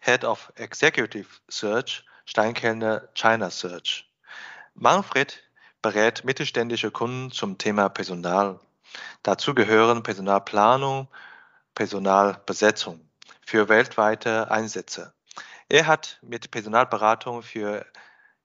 Head of Executive Search, Steinkellner China Search. Manfred berät mittelständische Kunden zum Thema Personal. Dazu gehören Personalplanung, Personalbesetzung für weltweite Einsätze. Er hat mit Personalberatung für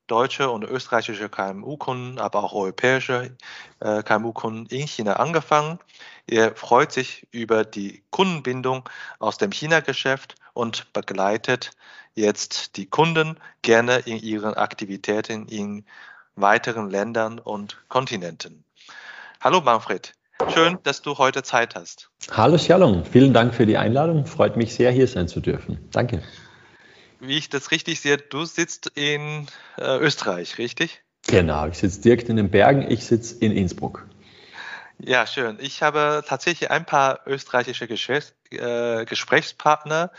deutsche und österreichische KMU-Kunden, aber auch europäische äh, KMU-Kunden in China angefangen. Er freut sich über die Kundenbindung aus dem China-Geschäft und begleitet jetzt die Kunden gerne in ihren Aktivitäten in weiteren Ländern und Kontinenten. Hallo Manfred, schön, dass du heute Zeit hast. Hallo Shalom, vielen Dank für die Einladung. Freut mich sehr, hier sein zu dürfen. Danke wie ich das richtig sehe, du sitzt in äh, Österreich, richtig? Genau, ich sitze direkt in den Bergen, ich sitze in Innsbruck. Ja, schön. Ich habe tatsächlich ein paar österreichische Gesprächs äh, Gesprächspartner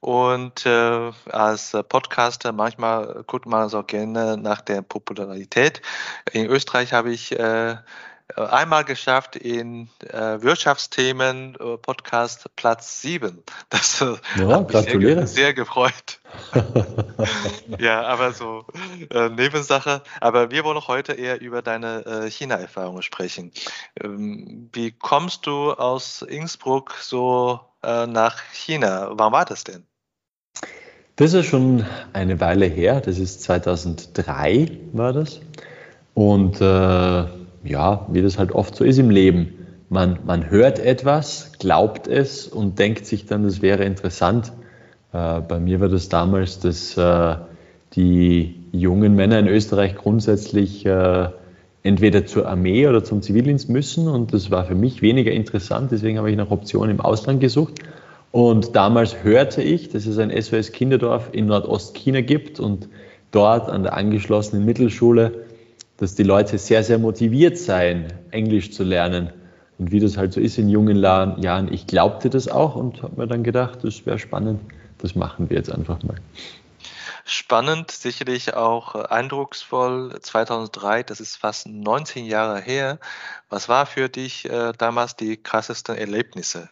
und äh, als Podcaster manchmal guckt man so gerne nach der Popularität. In Österreich habe ich äh, einmal geschafft in äh, Wirtschaftsthemen äh, Podcast Platz 7. Das äh, ja, hat mich sehr, sehr, gefreut. ja, aber so äh, Nebensache. Aber wir wollen heute eher über deine äh, China-Erfahrungen sprechen. Ähm, wie kommst du aus Innsbruck so äh, nach China? Wann war das denn? Das ist schon eine Weile her. Das ist 2003 war das. Und äh, ja, wie das halt oft so ist im Leben. Man, man hört etwas, glaubt es und denkt sich dann, das wäre interessant. Äh, bei mir war das damals, dass äh, die jungen Männer in Österreich grundsätzlich äh, entweder zur Armee oder zum Zivildienst müssen und das war für mich weniger interessant, deswegen habe ich nach Optionen im Ausland gesucht. Und damals hörte ich, dass es ein SOS Kinderdorf in Nordostchina gibt und dort an der angeschlossenen Mittelschule dass die Leute sehr, sehr motiviert seien, Englisch zu lernen. Und wie das halt so ist in jungen Jahren, ich glaubte das auch und habe mir dann gedacht, das wäre spannend, das machen wir jetzt einfach mal. Spannend, sicherlich auch eindrucksvoll. 2003, das ist fast 19 Jahre her. Was war für dich äh, damals die krassesten Erlebnisse?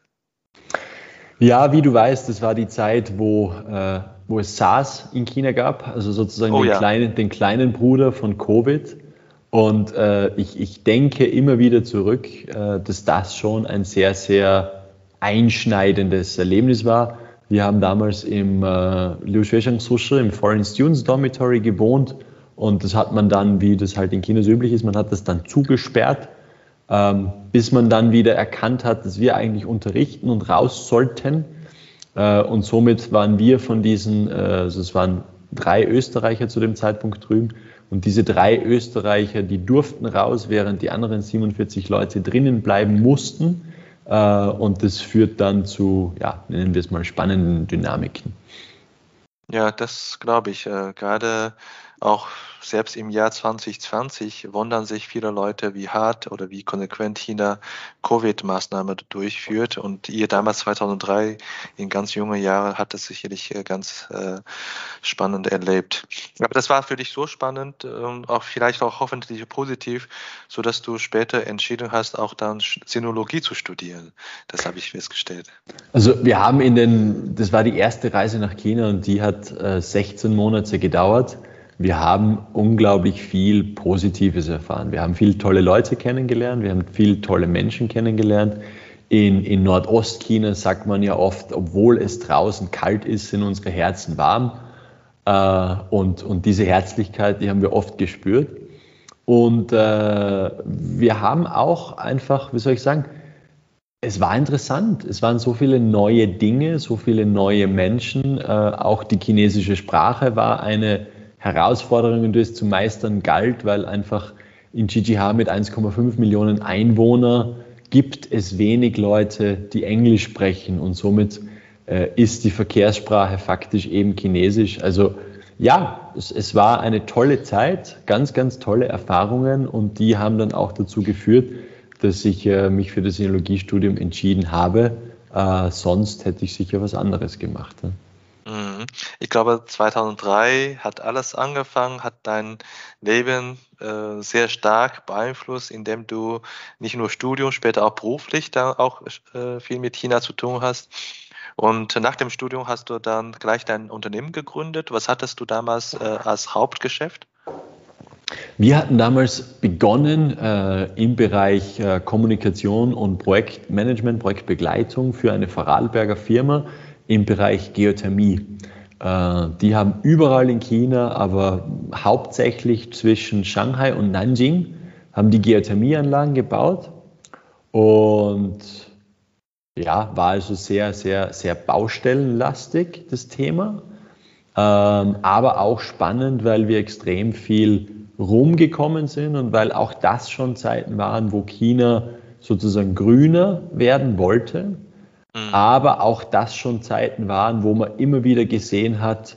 Ja, wie du weißt, das war die Zeit, wo, äh, wo es SARS in China gab, also sozusagen oh, den, ja. kleinen, den kleinen Bruder von Covid. Und äh, ich, ich denke immer wieder zurück, äh, dass das schon ein sehr, sehr einschneidendes Erlebnis war. Wir haben damals im äh, Liu Shuishang Sushi im Foreign Students Dormitory gewohnt und das hat man dann, wie das halt in China so üblich ist, man hat das dann zugesperrt, ähm, bis man dann wieder erkannt hat, dass wir eigentlich unterrichten und raus sollten. Äh, und somit waren wir von diesen, äh, also es waren drei Österreicher zu dem Zeitpunkt drüben, und diese drei Österreicher, die durften raus, während die anderen 47 Leute drinnen bleiben mussten. Äh, und das führt dann zu, ja, nennen wir es mal, spannenden Dynamiken. Ja, das glaube ich. Äh, gerade auch selbst im Jahr 2020 wundern sich viele Leute, wie hart oder wie konsequent China Covid-Maßnahmen durchführt. Und ihr damals 2003 in ganz jungen Jahren hat das sicherlich äh, ganz äh, spannend erlebt. Aber das war für dich so spannend und auch vielleicht auch hoffentlich positiv, so dass du später entschieden hast, auch dann Sinologie zu studieren. Das habe ich festgestellt. Also wir haben in den, das war die erste Reise nach China und die hat äh, 16 Monate gedauert wir haben unglaublich viel Positives erfahren. Wir haben viele tolle Leute kennengelernt, wir haben viele tolle Menschen kennengelernt. In, in Nordostchina sagt man ja oft, obwohl es draußen kalt ist, sind unsere Herzen warm. Äh, und, und diese Herzlichkeit, die haben wir oft gespürt. Und äh, wir haben auch einfach, wie soll ich sagen, es war interessant. Es waren so viele neue Dinge, so viele neue Menschen. Äh, auch die chinesische Sprache war eine Herausforderungen das zu meistern galt, weil einfach in GGH mit 1,5 Millionen Einwohnern gibt es wenig Leute, die Englisch sprechen und somit äh, ist die Verkehrssprache faktisch eben Chinesisch. Also ja, es, es, war eine tolle Zeit, ganz, ganz tolle Erfahrungen und die haben dann auch dazu geführt, dass ich äh, mich für das Sinologiestudium entschieden habe. Äh, sonst hätte ich sicher was anderes gemacht. Ne? Mhm. Ich glaube, 2003 hat alles angefangen, hat dein Leben äh, sehr stark beeinflusst, indem du nicht nur Studium, später auch beruflich dann auch äh, viel mit China zu tun hast. Und nach dem Studium hast du dann gleich dein Unternehmen gegründet. Was hattest du damals äh, als Hauptgeschäft? Wir hatten damals begonnen äh, im Bereich äh, Kommunikation und Projektmanagement, Projektbegleitung für eine Vorarlberger Firma im Bereich Geothermie. Äh, die haben überall in China, aber hauptsächlich zwischen Shanghai und Nanjing, haben die Geothermieanlagen gebaut. Und ja, war also sehr, sehr, sehr baustellenlastig, das Thema. Ähm, aber auch spannend, weil wir extrem viel rumgekommen sind und weil auch das schon Zeiten waren, wo China sozusagen grüner werden wollte. Mhm. Aber auch das schon Zeiten waren, wo man immer wieder gesehen hat,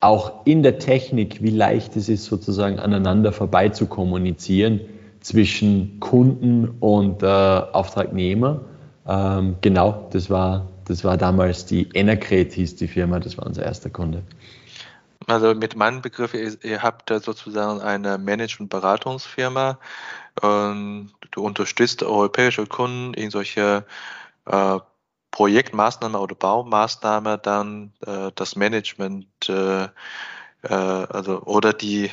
auch in der Technik, wie leicht es ist, sozusagen aneinander vorbei zu kommunizieren zwischen Kunden und äh, Auftragnehmer. Ähm, genau, das war, das war damals die Enercret, hieß die Firma, das war unser erster Kunde. Also mit meinem Begriff, ihr, ihr habt sozusagen eine Management-Beratungsfirma. Ähm, du unterstützt europäische Kunden in solche äh, Projektmaßnahme oder Baumaßnahme dann äh, das Management äh, äh, also oder die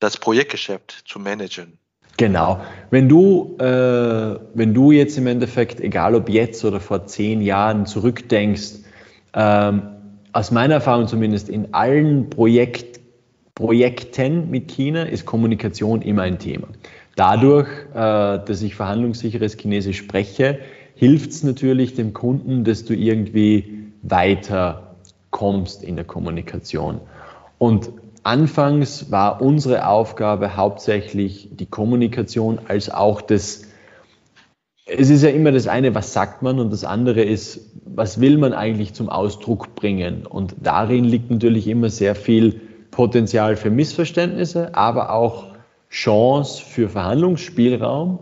das Projektgeschäft zu managen. Genau. Wenn du, äh, wenn du jetzt im Endeffekt, egal ob jetzt oder vor zehn Jahren zurückdenkst, ähm, aus meiner Erfahrung zumindest in allen Projekt, Projekten mit China ist Kommunikation immer ein Thema. Dadurch, äh, dass ich verhandlungssicheres Chinesisch spreche, hilft es natürlich dem Kunden, dass du irgendwie weiter kommst in der Kommunikation. Und anfangs war unsere Aufgabe hauptsächlich die Kommunikation als auch das, es ist ja immer das eine, was sagt man und das andere ist, was will man eigentlich zum Ausdruck bringen. Und darin liegt natürlich immer sehr viel Potenzial für Missverständnisse, aber auch Chance für Verhandlungsspielraum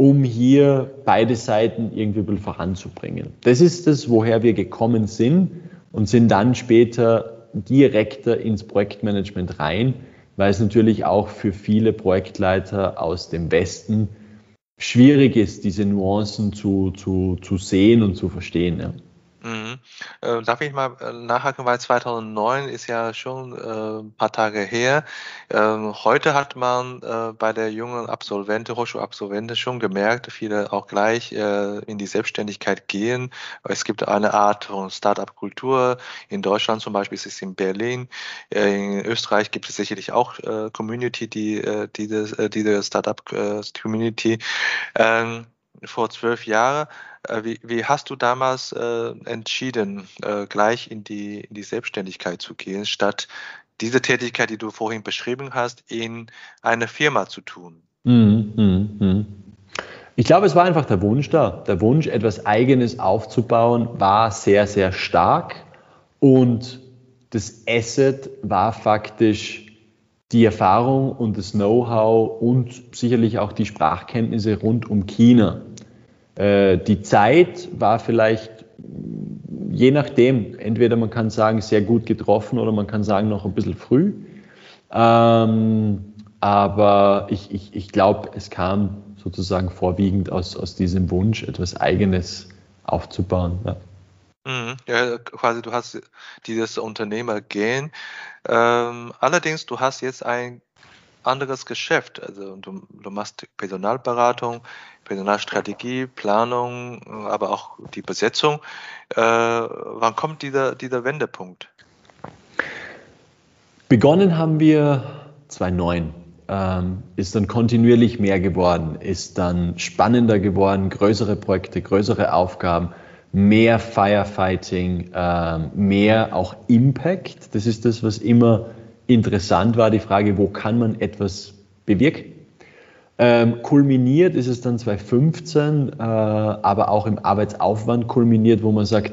um hier beide Seiten irgendwie ein voranzubringen. Das ist es, woher wir gekommen sind und sind dann später direkter ins Projektmanagement rein, weil es natürlich auch für viele Projektleiter aus dem Westen schwierig ist, diese Nuancen zu, zu, zu sehen und zu verstehen. Ja. Mhm. Äh, darf ich mal äh, nachhaken, weil 2009 ist ja schon äh, ein paar Tage her. Ähm, heute hat man äh, bei der jungen Absolvente, Hochschulabsolvente schon gemerkt, viele auch gleich äh, in die Selbstständigkeit gehen. Es gibt eine Art von Start-up-Kultur. In Deutschland zum Beispiel ist es in Berlin. Äh, in Österreich gibt es sicherlich auch Community, die, äh, diese, diese Start-up-Community. Ähm, vor zwölf Jahren. Äh, wie, wie, hast du damals äh, entschieden, äh, gleich in die, in die Selbstständigkeit zu gehen, statt diese Tätigkeit, die du vorhin beschrieben hast, in eine Firma zu tun? Mhm, mhm, mhm. Ich glaube, es war einfach der Wunsch da. Der Wunsch, etwas Eigenes aufzubauen, war sehr, sehr stark. Und das Asset war faktisch die Erfahrung und das Know-how und sicherlich auch die Sprachkenntnisse rund um China. Äh, die Zeit war vielleicht, je nachdem, entweder man kann sagen, sehr gut getroffen oder man kann sagen, noch ein bisschen früh. Ähm, aber ich, ich, ich glaube, es kam sozusagen vorwiegend aus, aus diesem Wunsch, etwas Eigenes aufzubauen. Ja. Mhm. Ja, quasi du hast dieses Unternehmergehen. Ähm, allerdings, du hast jetzt ein anderes Geschäft. Also du, du machst Personalberatung, Personalstrategie, Planung, aber auch die Besetzung. Äh, wann kommt dieser, dieser Wendepunkt? Begonnen haben wir 2009. Ähm, ist dann kontinuierlich mehr geworden, ist dann spannender geworden, größere Projekte, größere Aufgaben, mehr Firefighting, äh, mehr auch Impact. Das ist das, was immer interessant war, die Frage, wo kann man etwas bewirken? Ähm, kulminiert ist es dann 2015, äh, aber auch im Arbeitsaufwand kulminiert, wo man sagt,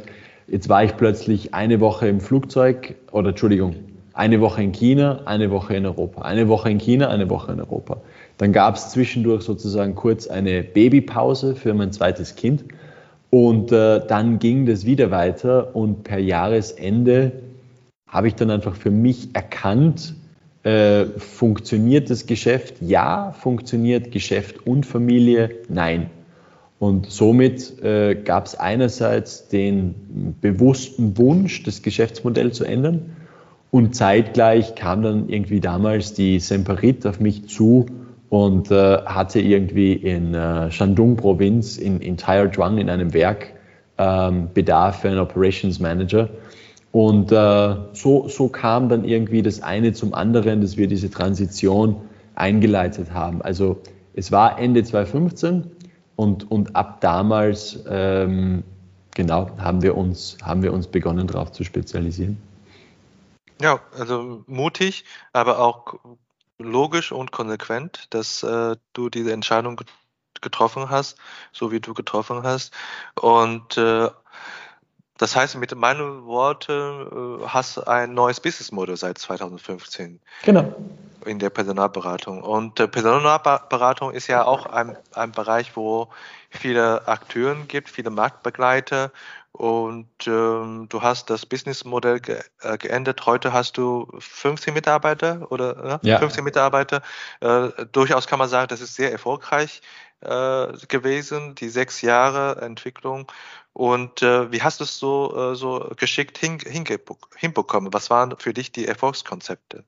Jetzt war ich plötzlich eine Woche im Flugzeug oder Entschuldigung, eine Woche in China, eine Woche in Europa, eine Woche in China, eine Woche in Europa. Dann gab es zwischendurch sozusagen kurz eine Babypause für mein zweites Kind und äh, dann ging das wieder weiter und per Jahresende habe ich dann einfach für mich erkannt, äh, funktioniert das Geschäft? Ja. Funktioniert Geschäft und Familie? Nein. Und somit äh, gab es einerseits den bewussten Wunsch, das Geschäftsmodell zu ändern. Und zeitgleich kam dann irgendwie damals die Semperit auf mich zu und äh, hatte irgendwie in äh, Shandong-Provinz in, in Taiyuan in einem Werk ähm, Bedarf für einen Operations Manager. Und äh, so, so kam dann irgendwie das eine zum anderen, dass wir diese Transition eingeleitet haben. Also es war Ende 2015 und, und ab damals ähm, genau haben wir, uns, haben wir uns begonnen, darauf zu spezialisieren. Ja, also mutig, aber auch logisch und konsequent, dass äh, du diese Entscheidung getroffen hast, so wie du getroffen hast. Und äh, das heißt, mit meinen Worten äh, hast ein neues Businessmodell seit 2015. Genau. In der Personalberatung. Und äh, Personalberatung ist ja auch ein, ein Bereich, wo viele Akteure gibt, viele Marktbegleiter. Und ähm, du hast das Businessmodell ge äh, geändert. Heute hast du 15 Mitarbeiter oder ja, 15 Mitarbeiter. Äh, durchaus kann man sagen, das ist sehr erfolgreich äh, gewesen, die sechs Jahre Entwicklung. Und äh, wie hast du es so, äh, so geschickt hin, hinbekommen? Was waren für dich die Erfolgskonzepte?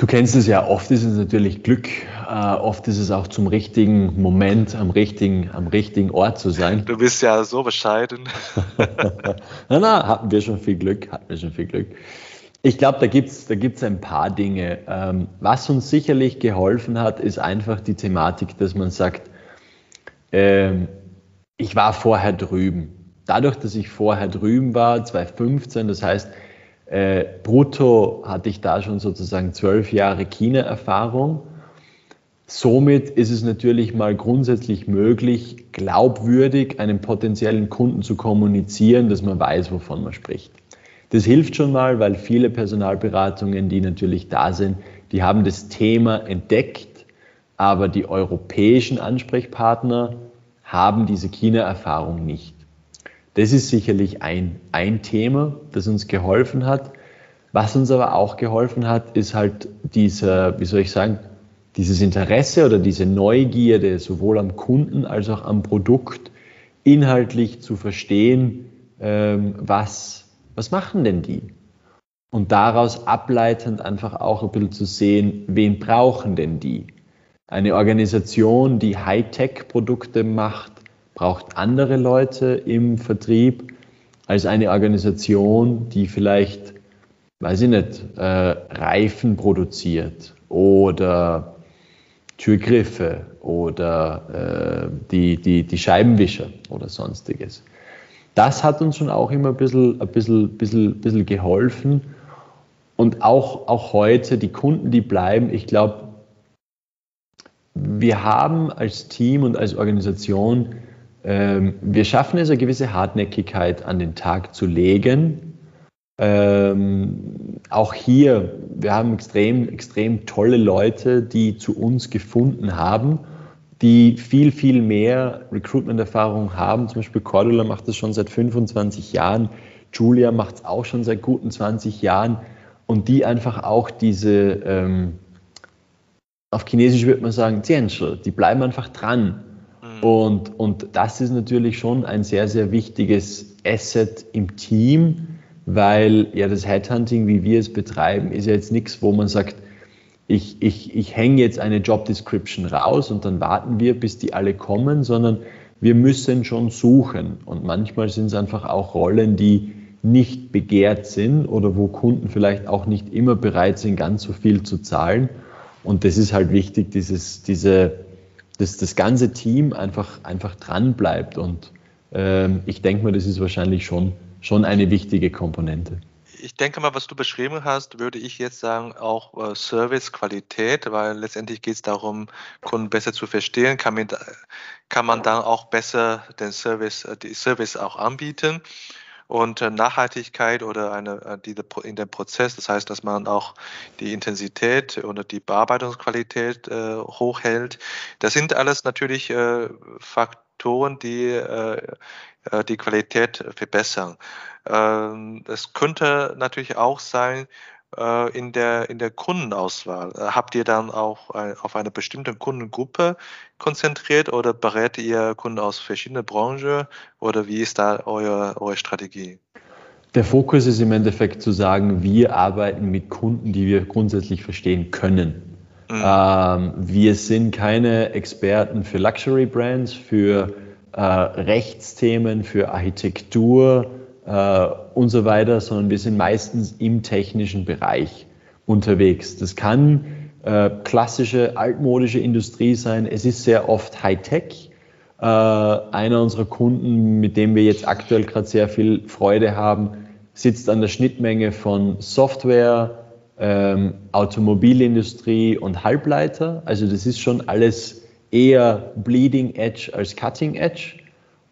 Du kennst es ja, oft ist es natürlich Glück, äh, oft ist es auch zum richtigen Moment, am richtigen, am richtigen Ort zu sein. Du bist ja so bescheiden. na, na, hatten wir schon viel Glück, hatten wir schon viel Glück. Ich glaube, da gibt es da gibt's ein paar Dinge. Ähm, was uns sicherlich geholfen hat, ist einfach die Thematik, dass man sagt, ähm, ich war vorher drüben. Dadurch, dass ich vorher drüben war, 2015, das heißt, äh, brutto hatte ich da schon sozusagen zwölf Jahre China-Erfahrung. Somit ist es natürlich mal grundsätzlich möglich, glaubwürdig einem potenziellen Kunden zu kommunizieren, dass man weiß, wovon man spricht. Das hilft schon mal, weil viele Personalberatungen, die natürlich da sind, die haben das Thema entdeckt, aber die europäischen Ansprechpartner haben diese China-Erfahrung nicht. Das ist sicherlich ein, ein Thema, das uns geholfen hat. Was uns aber auch geholfen hat, ist halt dieser, wie soll ich sagen, dieses Interesse oder diese Neugierde sowohl am Kunden als auch am Produkt inhaltlich zu verstehen, ähm, was, was machen denn die? Und daraus ableitend einfach auch ein bisschen zu sehen, wen brauchen denn die? Eine Organisation, die Hightech-Produkte macht, braucht andere Leute im Vertrieb als eine Organisation, die vielleicht, weiß ich nicht, äh, Reifen produziert oder Türgriffe oder äh, die, die, die Scheibenwischer oder sonstiges. Das hat uns schon auch immer ein bisschen, ein bisschen, bisschen, bisschen geholfen. Und auch, auch heute, die Kunden, die bleiben, ich glaube, wir haben als Team und als Organisation, ähm, wir schaffen es, eine gewisse Hartnäckigkeit an den Tag zu legen. Ähm, auch hier, wir haben extrem, extrem tolle Leute, die zu uns gefunden haben, die viel, viel mehr Recruitment-Erfahrung haben. Zum Beispiel Cordula macht das schon seit 25 Jahren, Julia macht es auch schon seit guten 20 Jahren und die einfach auch diese, ähm, auf Chinesisch würde man sagen, die bleiben einfach dran. Mhm. Und, und das ist natürlich schon ein sehr, sehr wichtiges Asset im Team, weil ja das Headhunting, wie wir es betreiben, ist ja jetzt nichts, wo man sagt, ich, ich, ich hänge jetzt eine Job Description raus und dann warten wir, bis die alle kommen, sondern wir müssen schon suchen. Und manchmal sind es einfach auch Rollen, die nicht begehrt sind oder wo Kunden vielleicht auch nicht immer bereit sind, ganz so viel zu zahlen. Und das ist halt wichtig, dieses, diese, dass das ganze Team einfach, einfach dran bleibt. Und ähm, ich denke mal, das ist wahrscheinlich schon, schon eine wichtige Komponente. ich denke mal, was du beschrieben hast, würde ich jetzt sagen, auch äh, Servicequalität, weil letztendlich geht es darum, Kunden besser zu verstehen, kann man, kann man dann auch besser den Service, äh, die Service auch anbieten und äh, Nachhaltigkeit oder eine äh, diese in dem Prozess, das heißt, dass man auch die Intensität oder die Bearbeitungsqualität äh, hochhält. Das sind alles natürlich äh, Faktoren, die äh, äh die Qualität verbessern. Ähm, es könnte natürlich auch sein, in der, in der Kundenauswahl? Äh, habt ihr dann auch auf eine bestimmte Kundengruppe konzentriert oder berät ihr Kunden aus verschiedenen Branchen oder wie ist da euer, eure Strategie? Der Fokus ist im Endeffekt zu sagen, wir arbeiten mit Kunden, die wir grundsätzlich verstehen können. Mhm. Ähm, wir sind keine Experten für Luxury Brands, für äh, Rechtsthemen, für Architektur, äh, und so weiter, sondern wir sind meistens im technischen Bereich unterwegs. Das kann äh, klassische altmodische Industrie sein. Es ist sehr oft Hightech. Äh, einer unserer Kunden, mit dem wir jetzt aktuell gerade sehr viel Freude haben, sitzt an der Schnittmenge von Software, ähm, Automobilindustrie und Halbleiter. Also das ist schon alles eher Bleeding Edge als Cutting Edge.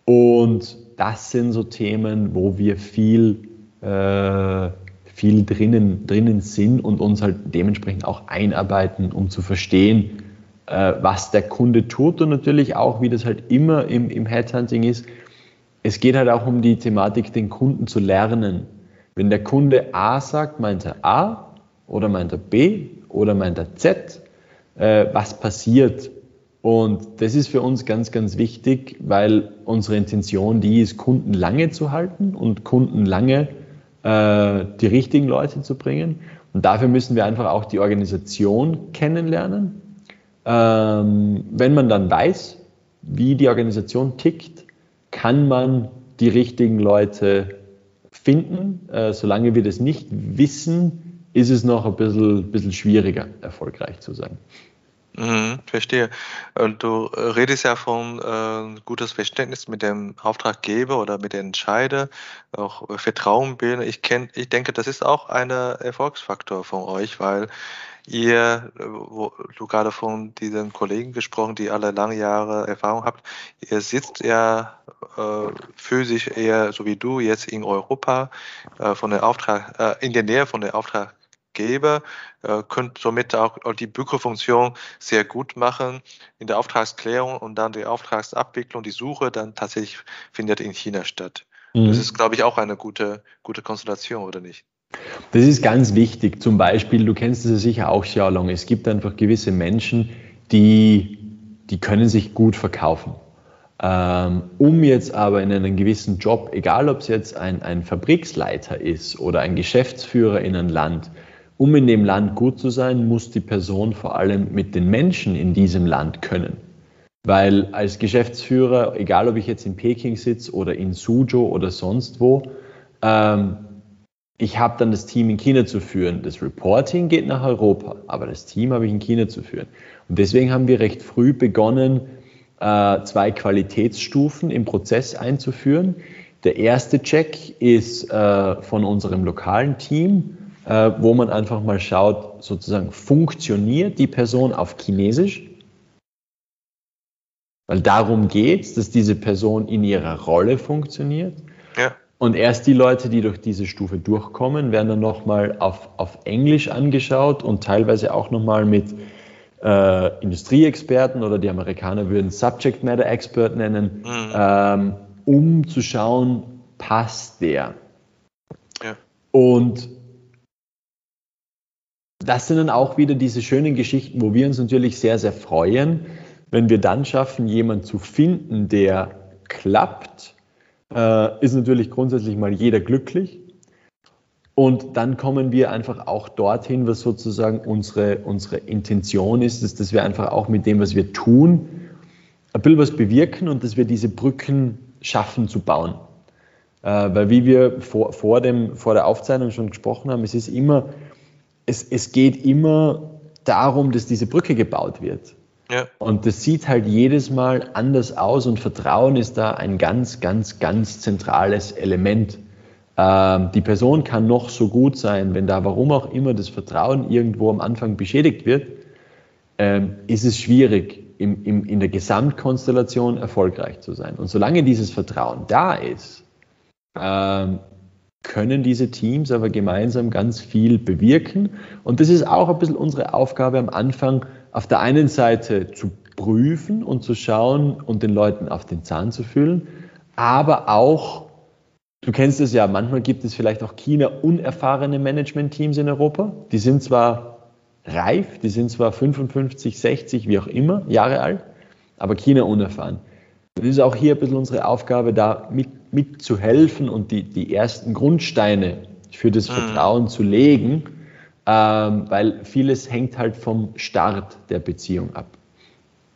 Und das sind so Themen, wo wir viel, äh, viel drinnen, drinnen sind und uns halt dementsprechend auch einarbeiten, um zu verstehen, äh, was der Kunde tut und natürlich auch, wie das halt immer im, im Headhunting ist, es geht halt auch um die Thematik, den Kunden zu lernen. Wenn der Kunde A sagt, meint er A oder meint er B oder meint er Z, äh, was passiert? Und das ist für uns ganz, ganz wichtig, weil unsere Intention die ist, Kunden lange zu halten und Kunden lange äh, die richtigen Leute zu bringen. Und dafür müssen wir einfach auch die Organisation kennenlernen. Ähm, wenn man dann weiß, wie die Organisation tickt, kann man die richtigen Leute finden. Äh, solange wir das nicht wissen, ist es noch ein bisschen, bisschen schwieriger, erfolgreich zu sein. Mhm, verstehe. Und du redest ja von äh, gutes Verständnis mit dem Auftraggeber oder mit den Entscheider, auch Vertrauen bilden. Ich kenn, ich denke, das ist auch ein Erfolgsfaktor von euch, weil ihr, wo du gerade von diesen Kollegen gesprochen, die alle lange Jahre Erfahrung habt, ihr sitzt ja äh, physisch eher so wie du jetzt in Europa äh, von der Auftrag, äh, in der Nähe von der Auftrag gebe, äh, könnt somit auch die Bürgerfunktion sehr gut machen in der Auftragsklärung und dann die Auftragsabwicklung, die Suche dann tatsächlich findet in China statt. Mhm. Das ist, glaube ich, auch eine gute, gute Konstellation, oder nicht? Das ist ganz wichtig. Zum Beispiel, du kennst es ja sicher auch, Xiaolong. Es gibt einfach gewisse Menschen, die, die können sich gut verkaufen. Ähm, um jetzt aber in einem gewissen Job, egal ob es jetzt ein, ein Fabriksleiter ist oder ein Geschäftsführer in einem Land, um in dem Land gut zu sein, muss die Person vor allem mit den Menschen in diesem Land können. Weil als Geschäftsführer, egal ob ich jetzt in Peking sitze oder in Suzhou oder sonst wo, ähm, ich habe dann das Team in China zu führen. Das Reporting geht nach Europa, aber das Team habe ich in China zu führen. Und deswegen haben wir recht früh begonnen, äh, zwei Qualitätsstufen im Prozess einzuführen. Der erste Check ist äh, von unserem lokalen Team äh, wo man einfach mal schaut, sozusagen funktioniert die Person auf Chinesisch? Weil darum geht es, dass diese Person in ihrer Rolle funktioniert. Ja. Und erst die Leute, die durch diese Stufe durchkommen, werden dann nochmal auf, auf Englisch angeschaut und teilweise auch nochmal mit äh, Industrieexperten oder die Amerikaner würden Subject Matter Expert nennen, mhm. ähm, um zu schauen, passt der. Ja. Und das sind dann auch wieder diese schönen Geschichten, wo wir uns natürlich sehr, sehr freuen, wenn wir dann schaffen, jemanden zu finden, der klappt, äh, ist natürlich grundsätzlich mal jeder glücklich. Und dann kommen wir einfach auch dorthin, was sozusagen unsere, unsere Intention ist, ist, dass wir einfach auch mit dem, was wir tun, ein bisschen was bewirken und dass wir diese Brücken schaffen zu bauen. Äh, weil wie wir vor, vor, dem, vor der Aufzeichnung schon gesprochen haben, es ist immer es, es geht immer darum, dass diese Brücke gebaut wird. Ja. Und das sieht halt jedes Mal anders aus und Vertrauen ist da ein ganz, ganz, ganz zentrales Element. Ähm, die Person kann noch so gut sein, wenn da warum auch immer das Vertrauen irgendwo am Anfang beschädigt wird, ähm, ist es schwierig, im, im, in der Gesamtkonstellation erfolgreich zu sein. Und solange dieses Vertrauen da ist, ähm, können diese Teams aber gemeinsam ganz viel bewirken. Und das ist auch ein bisschen unsere Aufgabe am Anfang, auf der einen Seite zu prüfen und zu schauen und den Leuten auf den Zahn zu fühlen, aber auch, du kennst es ja, manchmal gibt es vielleicht auch China unerfahrene Management-Teams in Europa. Die sind zwar reif, die sind zwar 55, 60, wie auch immer, Jahre alt, aber China unerfahren. Das ist auch hier ein bisschen unsere Aufgabe, da mit, mitzuhelfen und die, die ersten Grundsteine für das mhm. Vertrauen zu legen, ähm, weil vieles hängt halt vom Start der Beziehung ab.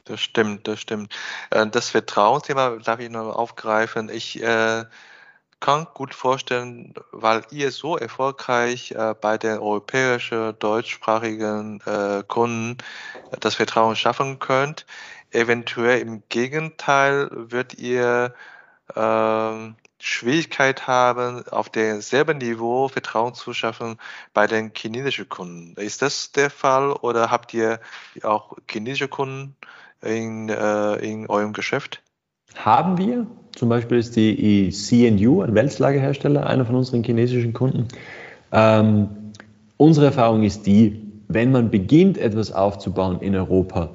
Das stimmt, das stimmt. Äh, das Vertrauensthema darf ich noch aufgreifen. Ich äh, kann gut vorstellen, weil ihr so erfolgreich äh, bei den europäischen, deutschsprachigen äh, Kunden das Vertrauen schaffen könnt. Eventuell im Gegenteil wird ihr äh, Schwierigkeit haben, auf demselben Niveau Vertrauen zu schaffen bei den chinesischen Kunden. Ist das der Fall oder habt ihr auch chinesische Kunden in, äh, in eurem Geschäft? Haben wir. Zum Beispiel ist die CNU, ein Wälzlagerhersteller, einer von unseren chinesischen Kunden. Ähm, unsere Erfahrung ist die, wenn man beginnt, etwas aufzubauen in Europa,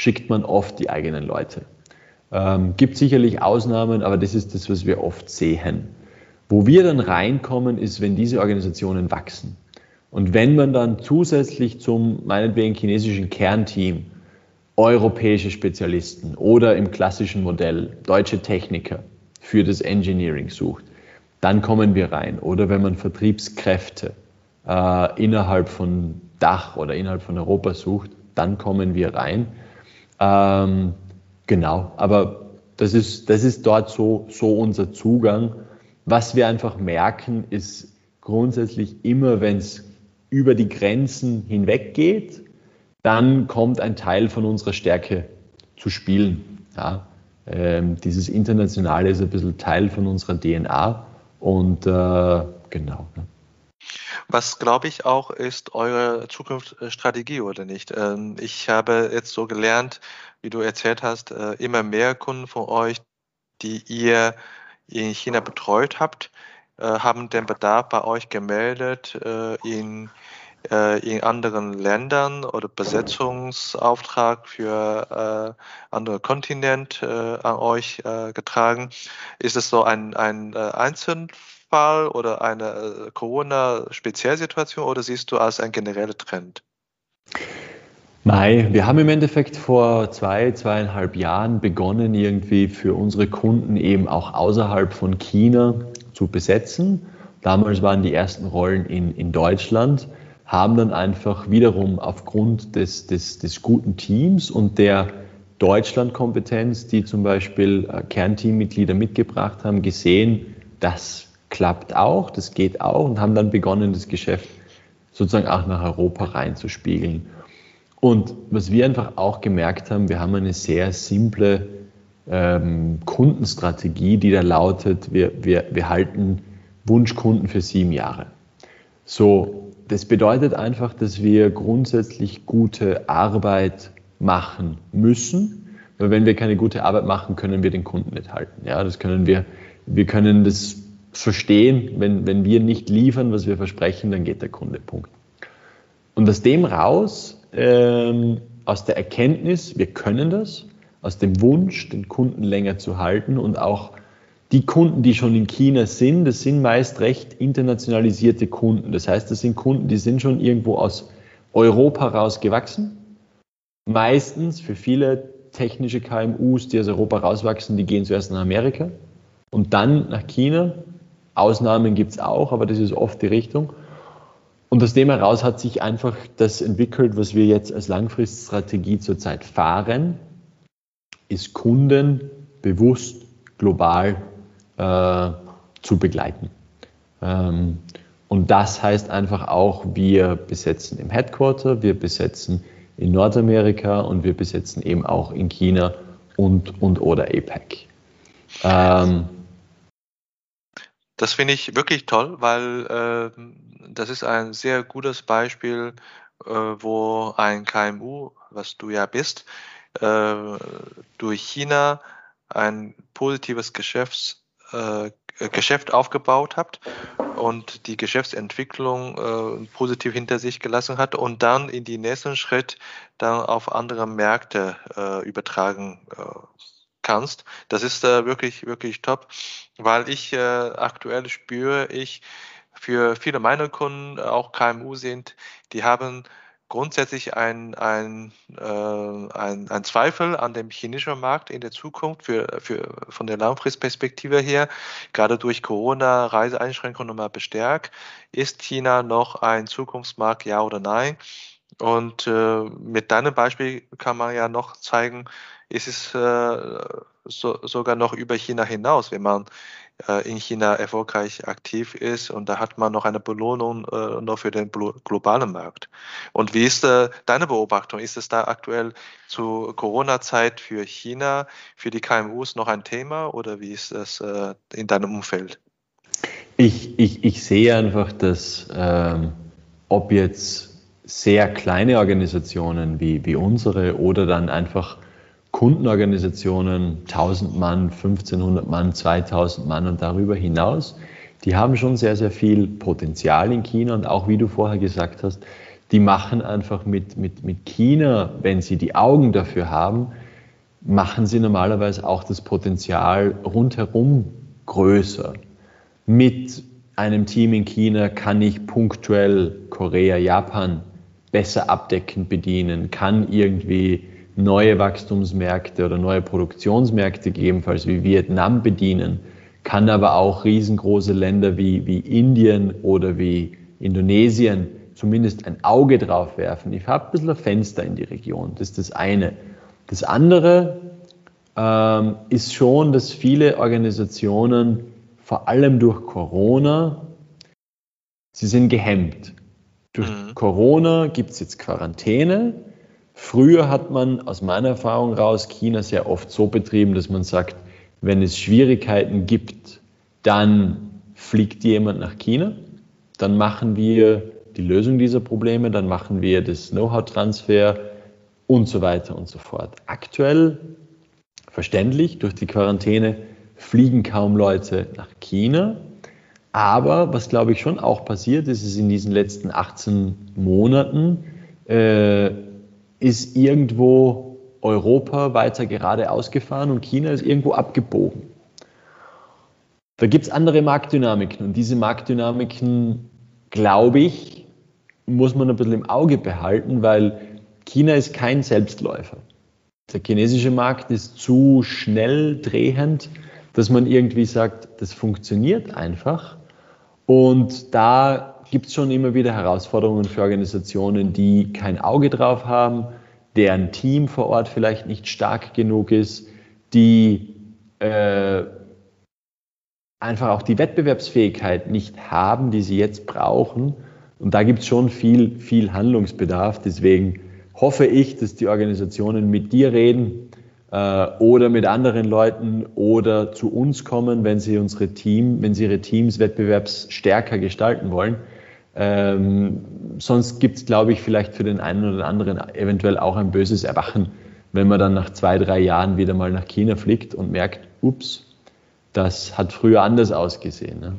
schickt man oft die eigenen Leute. Ähm, gibt sicherlich Ausnahmen, aber das ist das, was wir oft sehen. Wo wir dann reinkommen, ist, wenn diese Organisationen wachsen. Und wenn man dann zusätzlich zum meinetwegen chinesischen Kernteam europäische Spezialisten oder im klassischen Modell deutsche Techniker für das Engineering sucht, dann kommen wir rein. Oder wenn man Vertriebskräfte äh, innerhalb von Dach oder innerhalb von Europa sucht, dann kommen wir rein. Ähm, genau, aber das ist, das ist dort so, so unser Zugang. Was wir einfach merken, ist grundsätzlich immer, wenn es über die Grenzen hinweg geht, dann kommt ein Teil von unserer Stärke zu spielen. Ja, ähm, dieses Internationale ist ein bisschen Teil von unserer DNA und äh, genau. Was glaube ich auch ist eure Zukunftsstrategie oder nicht? Ähm, ich habe jetzt so gelernt, wie du erzählt hast, äh, immer mehr Kunden von euch, die ihr in China betreut habt, äh, haben den Bedarf bei euch gemeldet, äh, in in anderen Ländern oder Besetzungsauftrag für andere Kontinent an euch getragen. Ist es so ein, ein äh, Einzelfall oder eine äh, Corona-Spezialsituation oder siehst du als ein genereller Trend? Nein, wir haben im Endeffekt vor zwei, zweieinhalb Jahren begonnen, irgendwie für unsere Kunden eben auch außerhalb von China zu besetzen. Damals waren die ersten Rollen in, in Deutschland haben dann einfach wiederum aufgrund des, des, des guten Teams und der Deutschlandkompetenz, die zum Beispiel äh, Kernteammitglieder mitgebracht haben, gesehen, das klappt auch, das geht auch und haben dann begonnen, das Geschäft sozusagen auch nach Europa reinzuspiegeln. Und was wir einfach auch gemerkt haben, wir haben eine sehr simple ähm, Kundenstrategie, die da lautet, wir, wir, wir halten Wunschkunden für sieben Jahre. So, das bedeutet einfach, dass wir grundsätzlich gute Arbeit machen müssen. Weil wenn wir keine gute Arbeit machen, können wir den Kunden nicht halten. Ja, das können wir, wir können das verstehen. Wenn, wenn wir nicht liefern, was wir versprechen, dann geht der Kunde. Punkt. Und aus dem raus, ähm, aus der Erkenntnis, wir können das, aus dem Wunsch, den Kunden länger zu halten und auch die Kunden, die schon in China sind, das sind meist recht internationalisierte Kunden. Das heißt, das sind Kunden, die sind schon irgendwo aus Europa rausgewachsen. Meistens für viele technische KMUs, die aus Europa rauswachsen, die gehen zuerst nach Amerika und dann nach China. Ausnahmen gibt es auch, aber das ist oft die Richtung. Und aus dem heraus hat sich einfach das entwickelt, was wir jetzt als Langfriststrategie zurzeit fahren, ist Kunden bewusst global äh, zu begleiten. Ähm, und das heißt einfach auch, wir besetzen im Headquarter, wir besetzen in Nordamerika und wir besetzen eben auch in China und, und oder APEC. Ähm, Das finde ich wirklich toll, weil äh, das ist ein sehr gutes Beispiel, äh, wo ein KMU, was du ja bist, äh, durch China ein positives Geschäfts, äh, Geschäft aufgebaut hat und die Geschäftsentwicklung äh, positiv hinter sich gelassen hat und dann in die nächsten Schritt dann auf andere Märkte äh, übertragen äh, kannst. Das ist äh, wirklich, wirklich top, weil ich äh, aktuell spüre, ich für viele meiner Kunden, auch KMU sind, die haben grundsätzlich ein, ein, äh, ein, ein Zweifel an dem chinesischen Markt in der Zukunft für, für, von der Langfristperspektive her, gerade durch Corona, Reiseeinschränkungen nochmal bestärkt. Ist China noch ein Zukunftsmarkt, ja oder nein? Und äh, mit deinem Beispiel kann man ja noch zeigen, ist es äh, so, sogar noch über China hinaus, wenn man äh, in China erfolgreich aktiv ist und da hat man noch eine Belohnung äh, noch für den globalen Markt. Und wie ist äh, deine Beobachtung? Ist es da aktuell zu Corona-Zeit für China, für die KMUs noch ein Thema oder wie ist das äh, in deinem Umfeld? Ich, ich, ich sehe einfach, dass ähm, ob jetzt sehr kleine Organisationen wie, wie unsere oder dann einfach Kundenorganisationen, 1000 Mann, 1500 Mann, 2000 Mann und darüber hinaus, die haben schon sehr, sehr viel Potenzial in China und auch wie du vorher gesagt hast, die machen einfach mit, mit, mit China, wenn sie die Augen dafür haben, machen sie normalerweise auch das Potenzial rundherum größer. Mit einem Team in China kann ich punktuell Korea, Japan besser abdeckend bedienen, kann irgendwie neue Wachstumsmärkte oder neue Produktionsmärkte gegebenenfalls wie Vietnam bedienen, kann aber auch riesengroße Länder wie, wie Indien oder wie Indonesien zumindest ein Auge drauf werfen. Ich habe ein bisschen ein Fenster in die Region. Das ist das eine. Das andere ähm, ist schon, dass viele Organisationen, vor allem durch Corona, sie sind gehemmt. Durch mhm. Corona gibt es jetzt Quarantäne Früher hat man aus meiner Erfahrung raus China sehr oft so betrieben, dass man sagt, wenn es Schwierigkeiten gibt, dann fliegt jemand nach China, dann machen wir die Lösung dieser Probleme, dann machen wir das Know-how-Transfer und so weiter und so fort. Aktuell, verständlich, durch die Quarantäne fliegen kaum Leute nach China. Aber was, glaube ich, schon auch passiert ist, ist in diesen letzten 18 Monaten, äh, ist irgendwo Europa weiter geradeaus gefahren und China ist irgendwo abgebogen. Da gibt es andere Marktdynamiken und diese Marktdynamiken, glaube ich, muss man ein bisschen im Auge behalten, weil China ist kein Selbstläufer. Der chinesische Markt ist zu schnell drehend, dass man irgendwie sagt, das funktioniert einfach. Und da gibt es schon immer wieder Herausforderungen für Organisationen, die kein Auge drauf haben, deren Team vor Ort vielleicht nicht stark genug ist, die äh, einfach auch die Wettbewerbsfähigkeit nicht haben, die sie jetzt brauchen. Und da gibt es schon viel, viel Handlungsbedarf. Deswegen hoffe ich, dass die Organisationen mit dir reden äh, oder mit anderen Leuten oder zu uns kommen, wenn sie unsere Team, wenn sie ihre Teams wettbewerbsstärker gestalten wollen ähm, sonst gibt es, glaube ich, vielleicht für den einen oder anderen eventuell auch ein böses Erwachen, wenn man dann nach zwei, drei Jahren wieder mal nach China fliegt und merkt, ups, das hat früher anders ausgesehen. Ne?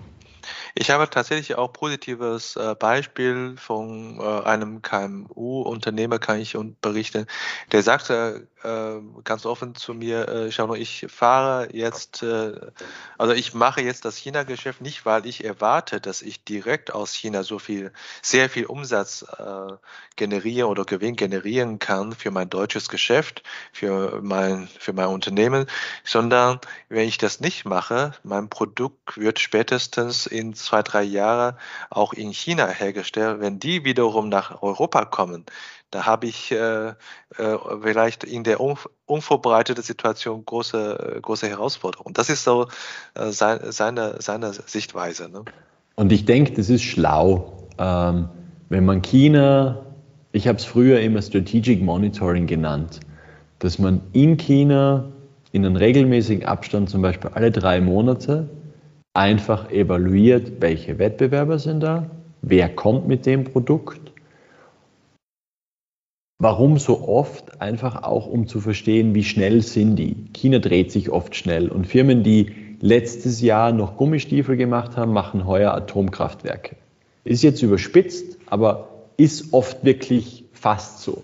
Ich habe tatsächlich auch positives äh, Beispiel von äh, einem KMU-Unternehmer, kann ich berichten. Der sagte ganz offen zu mir, äh, schau nur, ich fahre jetzt, äh, also ich mache jetzt das China-Geschäft nicht, weil ich erwarte, dass ich direkt aus China so viel, sehr viel Umsatz äh, generieren oder Gewinn generieren kann für mein deutsches Geschäft, für mein, für mein Unternehmen, sondern wenn ich das nicht mache, mein Produkt wird spätestens in zwei, drei Jahren auch in China hergestellt. Wenn die wiederum nach Europa kommen, da habe ich äh, äh, vielleicht in der un unvorbereiteten Situation große, große Herausforderungen. Das ist so äh, sein, seine, seine Sichtweise. Ne? Und ich denke, das ist schlau, ähm, wenn man China, ich habe es früher immer Strategic Monitoring genannt, dass man in China in einem regelmäßigen Abstand, zum Beispiel alle drei Monate, einfach evaluiert, welche Wettbewerber sind da, wer kommt mit dem Produkt Warum so oft? Einfach auch, um zu verstehen, wie schnell sind die. China dreht sich oft schnell und Firmen, die letztes Jahr noch Gummistiefel gemacht haben, machen heuer Atomkraftwerke. Ist jetzt überspitzt, aber ist oft wirklich fast so.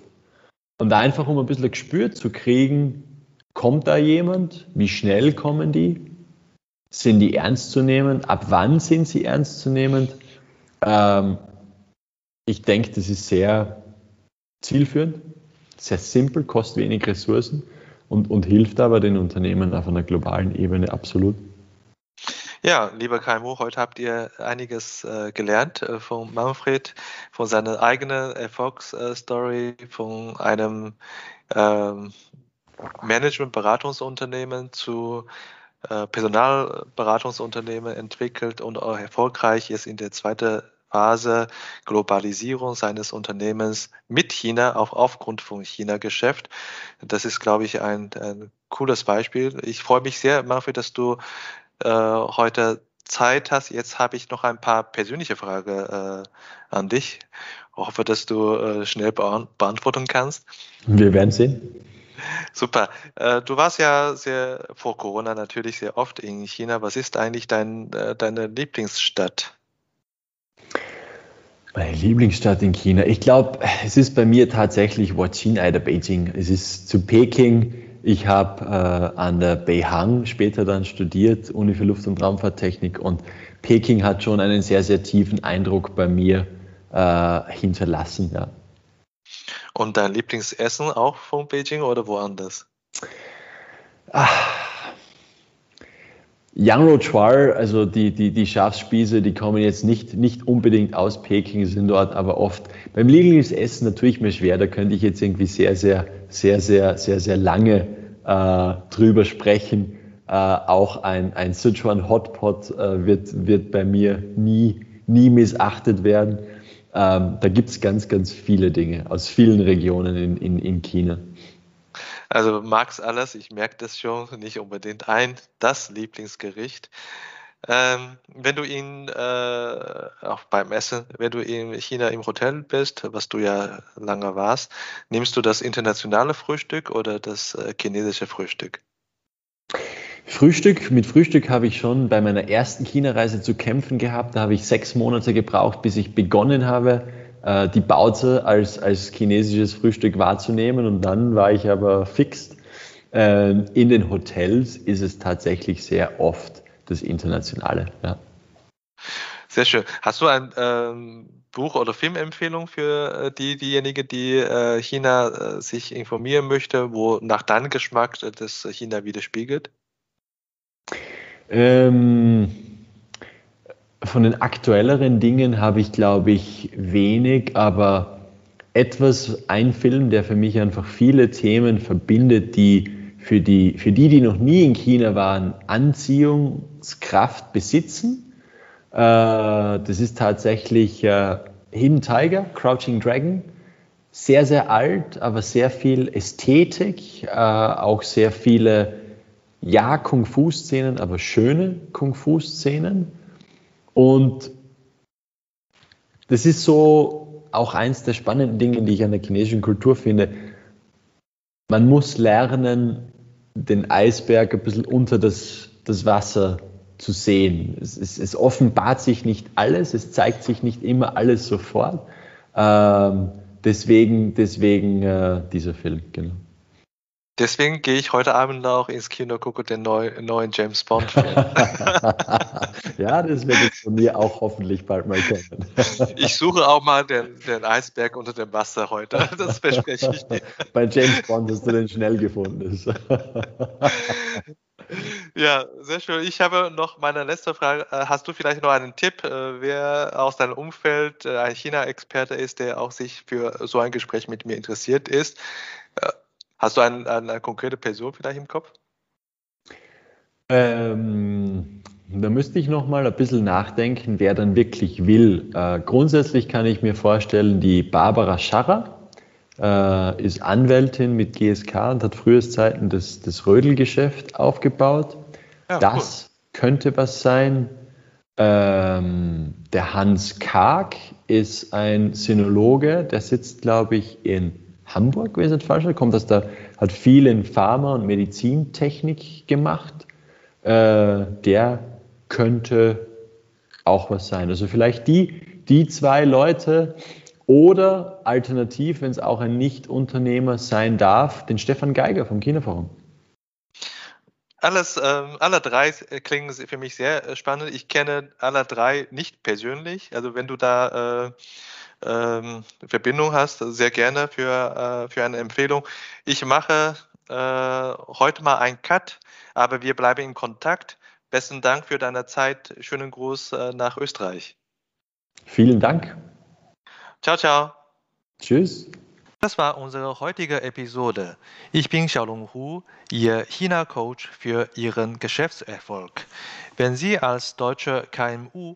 Und einfach, um ein bisschen ein Gespür zu kriegen, kommt da jemand? Wie schnell kommen die? Sind die ernst zu nehmen? Ab wann sind sie ernst zu nehmen? Ähm, ich denke, das ist sehr zielführend, sehr simpel, kostet wenig Ressourcen und, und hilft aber den Unternehmen auf einer globalen Ebene absolut. Ja, lieber KMU, heute habt ihr einiges äh, gelernt äh, von Manfred, von seiner eigenen Erfolgsstory, von einem ähm, Management-Beratungsunternehmen zu äh, Personalberatungsunternehmen entwickelt und auch erfolgreich ist in der zweiten Phase Globalisierung seines Unternehmens mit China, auch aufgrund von China-Geschäft. Das ist, glaube ich, ein, ein, cooles Beispiel. Ich freue mich sehr, Manfred, dass du äh, heute Zeit hast. Jetzt habe ich noch ein paar persönliche Fragen äh, an dich. Ich hoffe, dass du äh, schnell beantworten kannst. Wir werden sehen. Super. Äh, du warst ja sehr vor Corona natürlich sehr oft in China. Was ist eigentlich dein, äh, deine Lieblingsstadt? Meine Lieblingsstadt in China. Ich glaube, es ist bei mir tatsächlich Huaqin oder Beijing. Es ist zu Peking. Ich habe äh, an der Beihang später dann studiert, Uni für Luft- und Raumfahrttechnik. Und Peking hat schon einen sehr, sehr tiefen Eindruck bei mir äh, hinterlassen. Ja. Und dein Lieblingsessen auch von Beijing oder woanders? Ach, Yang Chwar, also die, die, die Schafsspieße, die kommen jetzt nicht, nicht unbedingt aus Peking, sind dort aber oft beim Lieblingsessen natürlich mir schwer, da könnte ich jetzt irgendwie sehr, sehr, sehr, sehr, sehr, sehr lange äh, drüber sprechen. Äh, auch ein, ein Sichuan Hotpot äh, wird, wird bei mir nie, nie missachtet werden. Ähm, da gibt es ganz, ganz viele Dinge aus vielen Regionen in, in, in China. Also mag's alles, ich merke das schon, nicht unbedingt ein, das Lieblingsgericht. Ähm, wenn du ihn, äh, auch beim Essen, wenn du in China im Hotel bist, was du ja lange warst, nimmst du das internationale Frühstück oder das äh, chinesische Frühstück? Frühstück, mit Frühstück habe ich schon bei meiner ersten China-Reise zu kämpfen gehabt. Da habe ich sechs Monate gebraucht, bis ich begonnen habe, äh, die Baute als, als chinesisches Frühstück wahrzunehmen. Und dann war ich aber fix. Ähm, in den Hotels ist es tatsächlich sehr oft das Internationale. Ja. Sehr schön. Hast du ein ähm, Buch- oder Filmempfehlung für äh, die, diejenigen, die äh, China äh, sich informieren möchte, wo nach deinem Geschmack das China widerspiegelt? Ähm, von den aktuelleren Dingen habe ich, glaube ich, wenig, aber etwas, ein Film, der für mich einfach viele Themen verbindet, die für die, für die, die noch nie in China waren, Anziehungskraft besitzen. Äh, das ist tatsächlich äh, Hidden Tiger, Crouching Dragon. Sehr, sehr alt, aber sehr viel Ästhetik, äh, auch sehr viele, ja, Kung-Fu-Szenen, aber schöne Kung-Fu-Szenen. Und das ist so auch eins der spannenden Dinge, die ich an der chinesischen Kultur finde. Man muss lernen, den Eisberg ein bisschen unter das, das Wasser zu sehen. Es, es, es, offenbart sich nicht alles, es zeigt sich nicht immer alles sofort. Ähm, deswegen deswegen äh, dieser Film, genau. Deswegen gehe ich heute Abend auch ins Kino, gucke den neu, neuen James Bond Film. ja, das wird jetzt von mir auch hoffentlich bald mal kommen. ich suche auch mal den, den, Eisberg unter dem Wasser heute. Das verspreche ich dir. Bei James Bond hast du den schnell gefunden. ja, sehr schön. Ich habe noch meine letzte Frage. Äh, hast du vielleicht noch einen Tipp, äh, wer aus deinem Umfeld äh, ein China-Experte ist, der auch sich für so ein Gespräch mit mir interessiert ist? Hast du ein, eine konkrete Person vielleicht im Kopf? Ähm, da müsste ich noch mal ein bisschen nachdenken, wer dann wirklich will. Äh, grundsätzlich kann ich mir vorstellen, die Barbara Scharrer äh, ist Anwältin mit GSK und hat früher Zeiten das, das Rödelgeschäft aufgebaut. Ja, das cool. könnte was sein. Ähm, der Hans Karg ist ein Sinologe, der sitzt, glaube ich, in Hamburg, wenn ich nicht falsch bin, kommt aus der, hat viel in Pharma- und Medizintechnik gemacht. Äh, der könnte auch was sein. Also vielleicht die, die zwei Leute oder alternativ, wenn es auch ein Nicht-Unternehmer sein darf, den Stefan Geiger vom Kinoforum. Alles, ähm, alle drei klingen für mich sehr äh, spannend. Ich kenne alle drei nicht persönlich. Also wenn du da äh, ähm, Verbindung hast, sehr gerne für, äh, für eine Empfehlung. Ich mache äh, heute mal einen Cut, aber wir bleiben in Kontakt. Besten Dank für deine Zeit. Schönen Gruß äh, nach Österreich. Vielen Dank. Ciao, ciao. Tschüss. Das war unsere heutige Episode. Ich bin Xiaolong Hu, Ihr China-Coach für Ihren Geschäftserfolg. Wenn Sie als deutsche KMU